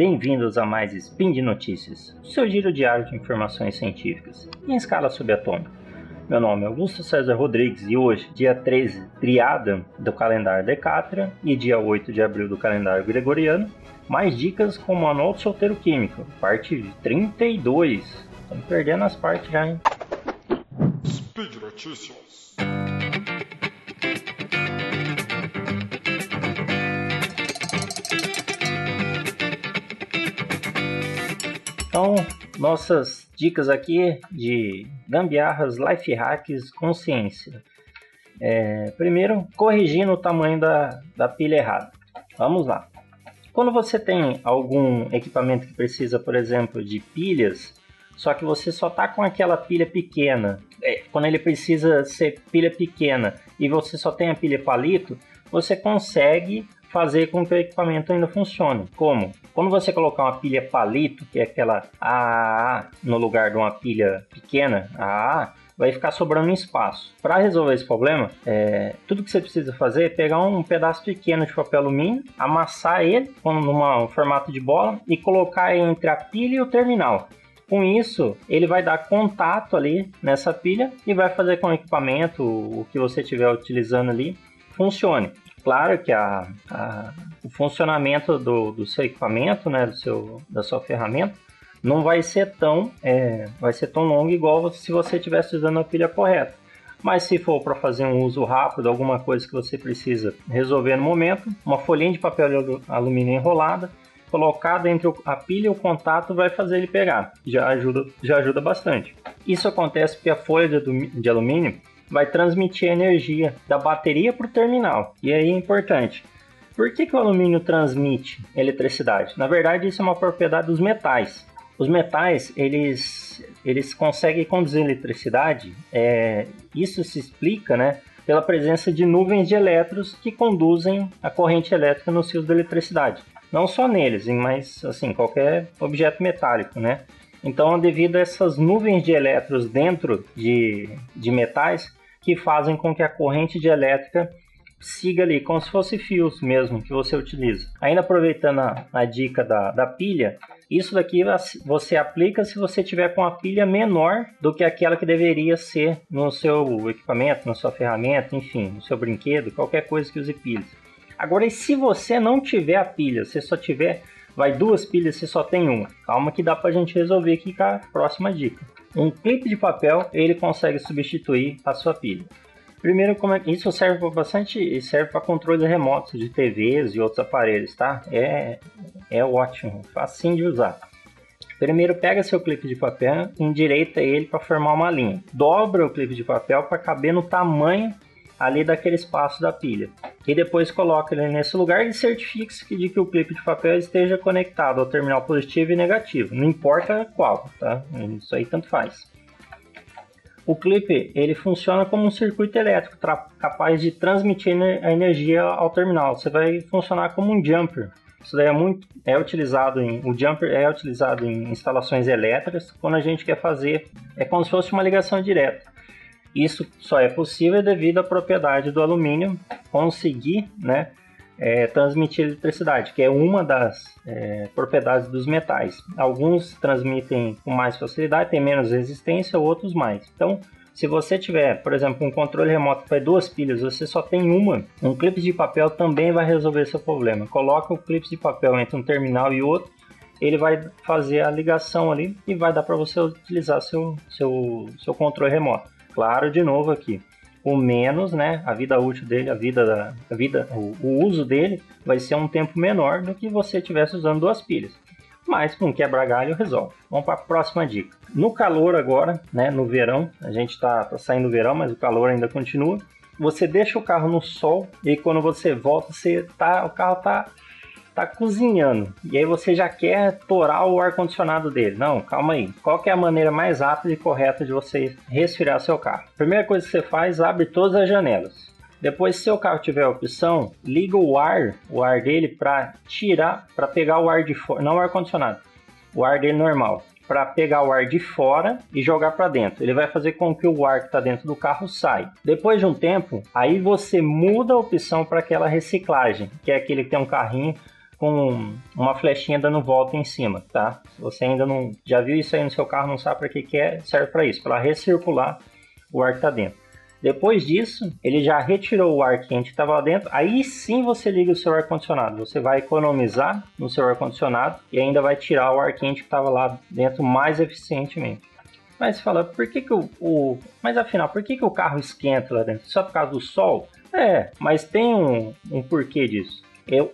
bem-vindos a mais Spin de Notícias, seu giro diário de informações científicas em escala subatômica. Meu nome é Augusto César Rodrigues e hoje, dia 13, triada do calendário Decátria e dia 8 de abril do calendário Gregoriano, mais dicas com o Manual do Solteiro Químico, parte 32. Estamos perdendo as partes já, hein? Speed Notícias. Então, nossas dicas aqui de gambiarras, life hacks, consciência. É, primeiro, corrigindo o tamanho da, da pilha errada. Vamos lá. Quando você tem algum equipamento que precisa, por exemplo, de pilhas, só que você só está com aquela pilha pequena, é, quando ele precisa ser pilha pequena e você só tem a pilha palito, você consegue fazer com que o equipamento ainda funcione. Como? Quando você colocar uma pilha palito, que é aquela AAA, no lugar de uma pilha pequena, AAA, vai ficar sobrando espaço. Para resolver esse problema, é, tudo que você precisa fazer é pegar um pedaço pequeno de papel alumínio, amassar ele num formato de bola e colocar entre a pilha e o terminal. Com isso, ele vai dar contato ali nessa pilha e vai fazer com o equipamento, o que você estiver utilizando ali, funcione. Claro que a, a, funcionamento do, do seu equipamento, né, do seu, da sua ferramenta, não vai ser tão, é, vai ser tão longo igual se você estivesse usando a pilha correta. Mas se for para fazer um uso rápido, alguma coisa que você precisa resolver no momento, uma folhinha de papel alumínio enrolada, colocada entre a pilha e o contato vai fazer ele pegar. Já ajuda, já ajuda bastante. Isso acontece porque a folha de alumínio vai transmitir a energia da bateria para o terminal. E aí é importante. Por que, que o alumínio transmite eletricidade? Na verdade, isso é uma propriedade dos metais. Os metais, eles, eles conseguem conduzir eletricidade. É, isso se explica, né, pela presença de nuvens de elétrons que conduzem a corrente elétrica nos fios de eletricidade. Não só neles, mas assim qualquer objeto metálico, né? Então, devido a essas nuvens de elétrons dentro de, de metais, que fazem com que a corrente de elétrica siga ali, como se fosse fios mesmo que você utiliza. Ainda aproveitando a, a dica da, da pilha, isso daqui você aplica se você tiver com a pilha menor do que aquela que deveria ser no seu equipamento, na sua ferramenta, enfim, no seu brinquedo, qualquer coisa que use pilhas. Agora, e se você não tiver a pilha, você só tiver, vai duas pilhas, você só tem uma. Calma que dá pra gente resolver aqui com a próxima dica. Um clipe de papel, ele consegue substituir a sua pilha. Primeiro, é, isso serve para bastante, serve para controle remoto de TVs e outros aparelhos, tá? É, é ótimo, facinho de usar. Primeiro, pega seu clipe de papel, endireita ele para formar uma linha. Dobra o clipe de papel para caber no tamanho ali daquele espaço da pilha. E depois coloca ele nesse lugar e certifique-se de que o clipe de papel esteja conectado ao terminal positivo e negativo. Não importa qual, tá? Isso aí tanto faz. O clipe ele funciona como um circuito elétrico capaz de transmitir a energia ao terminal. Você vai funcionar como um jumper. Isso daí é muito é utilizado em o jumper é utilizado em instalações elétricas quando a gente quer fazer é como se fosse uma ligação direta. Isso só é possível devido à propriedade do alumínio conseguir né, é, transmitir eletricidade, que é uma das é, propriedades dos metais. Alguns transmitem com mais facilidade, tem menos resistência, outros mais. Então, se você tiver, por exemplo, um controle remoto vai duas pilhas, você só tem uma, um clipe de papel também vai resolver seu problema. Coloca o clipe de papel entre um terminal e outro, ele vai fazer a ligação ali e vai dar para você utilizar seu, seu, seu controle remoto. Claro, de novo aqui, o menos, né, a vida útil dele, a vida da a vida, o, o uso dele vai ser um tempo menor do que você estivesse usando duas pilhas. Mas com quebra galho resolve. Vamos para a próxima dica. No calor agora, né, no verão, a gente está tá saindo do verão, mas o calor ainda continua. Você deixa o carro no sol e quando você volta, você tá, o carro tá tá cozinhando e aí você já quer torar o ar condicionado dele. Não, calma aí. Qual é a maneira mais rápida e correta de você resfriar seu carro? Primeira coisa que você faz, abre todas as janelas. Depois, se seu carro tiver a opção, liga o ar, o ar dele para tirar, para pegar o ar de fora, não o ar condicionado, o ar dele normal, para pegar o ar de fora e jogar para dentro. Ele vai fazer com que o ar que está dentro do carro saia. Depois de um tempo, aí você muda a opção para aquela reciclagem, que é aquele que tem um carrinho com uma flechinha dando volta em cima, tá? Se você ainda não já viu isso aí no seu carro, não sabe para que, que é, serve para isso, para recircular o ar que está dentro. Depois disso, ele já retirou o ar quente que estava lá dentro. Aí sim você liga o seu ar condicionado. Você vai economizar no seu ar condicionado e ainda vai tirar o ar quente que estava lá dentro mais eficientemente. Mas fala, por que, que o, o, Mas afinal, por que, que o carro esquenta lá dentro? Só por causa do sol? É, mas tem um, um porquê disso.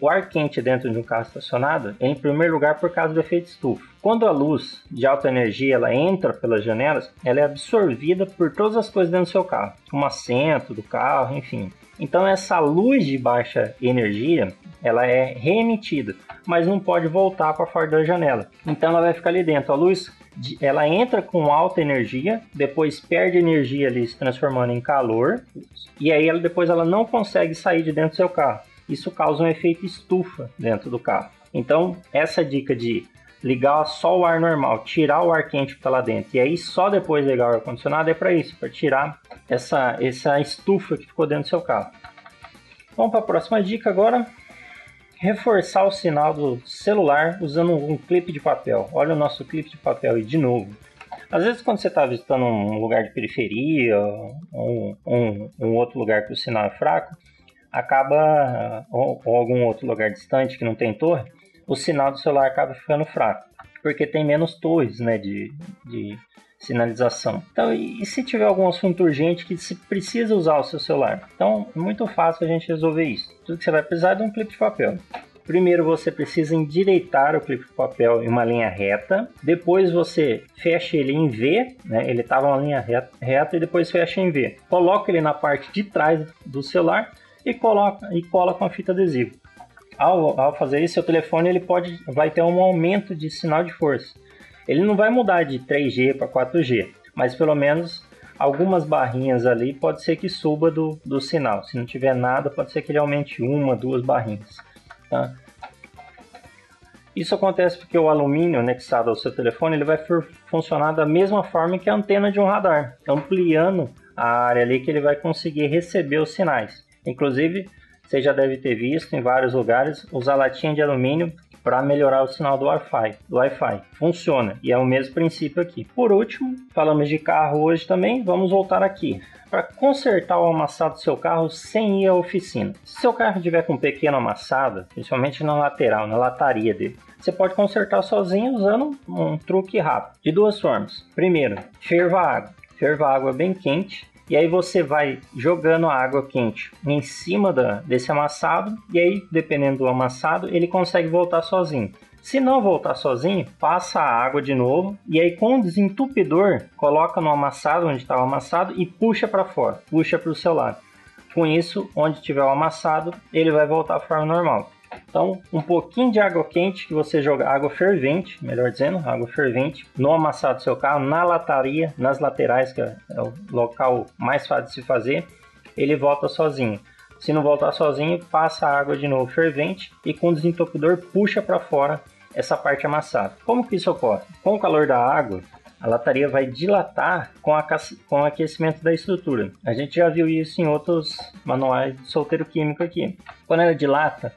O ar quente dentro de um carro estacionado é, em primeiro lugar, por causa do efeito estufa. Quando a luz de alta energia ela entra pelas janelas, ela é absorvida por todas as coisas dentro do seu carro, como assento do carro, enfim. Então essa luz de baixa energia, ela é reemitida, mas não pode voltar para fora da janela. Então ela vai ficar ali dentro. A luz ela entra com alta energia, depois perde energia ali se transformando em calor, e aí ela depois ela não consegue sair de dentro do seu carro. Isso causa um efeito estufa dentro do carro. Então, essa dica de ligar só o ar normal, tirar o ar quente que está lá dentro e aí só depois ligar o ar condicionado é para isso, para tirar essa, essa estufa que ficou dentro do seu carro. Vamos para a próxima dica agora. Reforçar o sinal do celular usando um clipe de papel. Olha o nosso clipe de papel aí de novo. Às vezes, quando você está visitando um lugar de periferia ou um, um, outro lugar que o sinal é fraco, acaba, ou, ou algum outro lugar distante que não tem torre, o sinal do celular acaba ficando fraco, porque tem menos torres né, de, de sinalização. Então, e, e se tiver algum assunto urgente que se precisa usar o seu celular? Então, é muito fácil a gente resolver isso. Tudo que você vai precisar é de um clipe de papel. Primeiro você precisa endireitar o clipe de papel em uma linha reta. Depois você fecha ele em V, né? ele estava uma linha reta, reta, e depois fecha em V. Coloca ele na parte de trás do celular e coloca e cola com a fita adesiva. Ao, ao fazer isso, seu telefone ele pode vai ter um aumento de sinal de força. Ele não vai mudar de 3G para 4G, mas pelo menos algumas barrinhas ali pode ser que suba do, do sinal. Se não tiver nada, pode ser que ele aumente uma, duas barrinhas. Tá? Isso acontece porque o alumínio anexado ao seu telefone ele vai funcionar da mesma forma que a antena de um radar, ampliando a área ali que ele vai conseguir receber os sinais. Inclusive, você já deve ter visto em vários lugares usar latinha de alumínio para melhorar o sinal do Wi-Fi. Do Wi-Fi funciona e é o mesmo princípio aqui. Por último, falamos de carro hoje também. Vamos voltar aqui para consertar o amassado do seu carro sem ir à oficina. Se seu carro tiver com um pequeno amassado, principalmente na lateral, na lataria dele, você pode consertar sozinho usando um truque rápido. De duas formas. Primeiro, ferva água. Ferva água bem quente e aí você vai jogando a água quente em cima da, desse amassado, e aí, dependendo do amassado, ele consegue voltar sozinho. Se não voltar sozinho, passa a água de novo e aí com o desentupidor coloca no amassado onde estava amassado e puxa para fora, puxa para o seu lado. Com isso, onde tiver o amassado, ele vai voltar à forma normal. Então, um pouquinho de água quente que você joga, água fervente, melhor dizendo, água fervente, no amassado do seu carro, na lataria, nas laterais, que é o local mais fácil de se fazer, ele volta sozinho. Se não voltar sozinho, passa a água de novo fervente e com o desentupidor puxa para fora essa parte amassada. Como que isso ocorre? Com o calor da água, a lataria vai dilatar com, a, com o aquecimento da estrutura. A gente já viu isso em outros manuais de solteiro químico aqui. Quando ela dilata,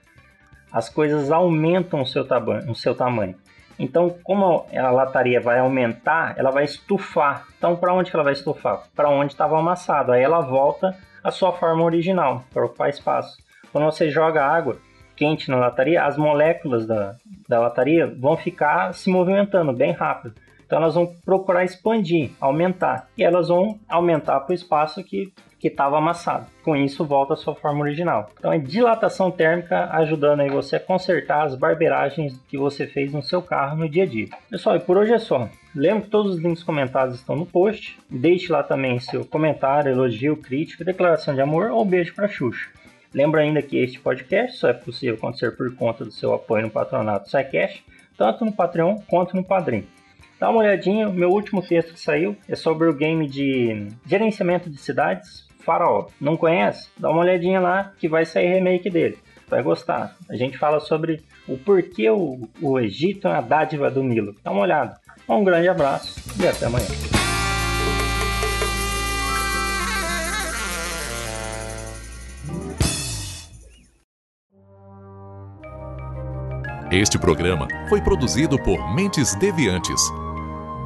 as coisas aumentam o seu, o seu tamanho. Então, como a lataria vai aumentar, ela vai estufar. Então, para onde ela vai estufar? Para onde estava amassado. Aí ela volta à sua forma original, para ocupar espaço. Quando você joga água quente na lataria, as moléculas da, da lataria vão ficar se movimentando bem rápido. Então elas vão procurar expandir, aumentar. E elas vão aumentar para o espaço que que estava amassado. Com isso, volta à sua forma original. Então, é dilatação térmica ajudando aí você a consertar as barberagens que você fez no seu carro no dia a dia. Pessoal, e por hoje é só. Lembro que todos os links comentados estão no post. Deixe lá também seu comentário, elogio, crítica, declaração de amor ou beijo para Xuxa. Lembra ainda que este podcast só é possível acontecer por conta do seu apoio no patronato SciCash, tanto no Patreon quanto no Padrim. Dá uma olhadinha, meu último texto que saiu é sobre o game de gerenciamento de cidades, Faraó. Não conhece? Dá uma olhadinha lá que vai sair remake dele. Vai gostar. A gente fala sobre o porquê o, o Egito é a dádiva do Nilo. Dá uma olhada. Um grande abraço e até amanhã. Este programa foi produzido por Mentes Deviantes.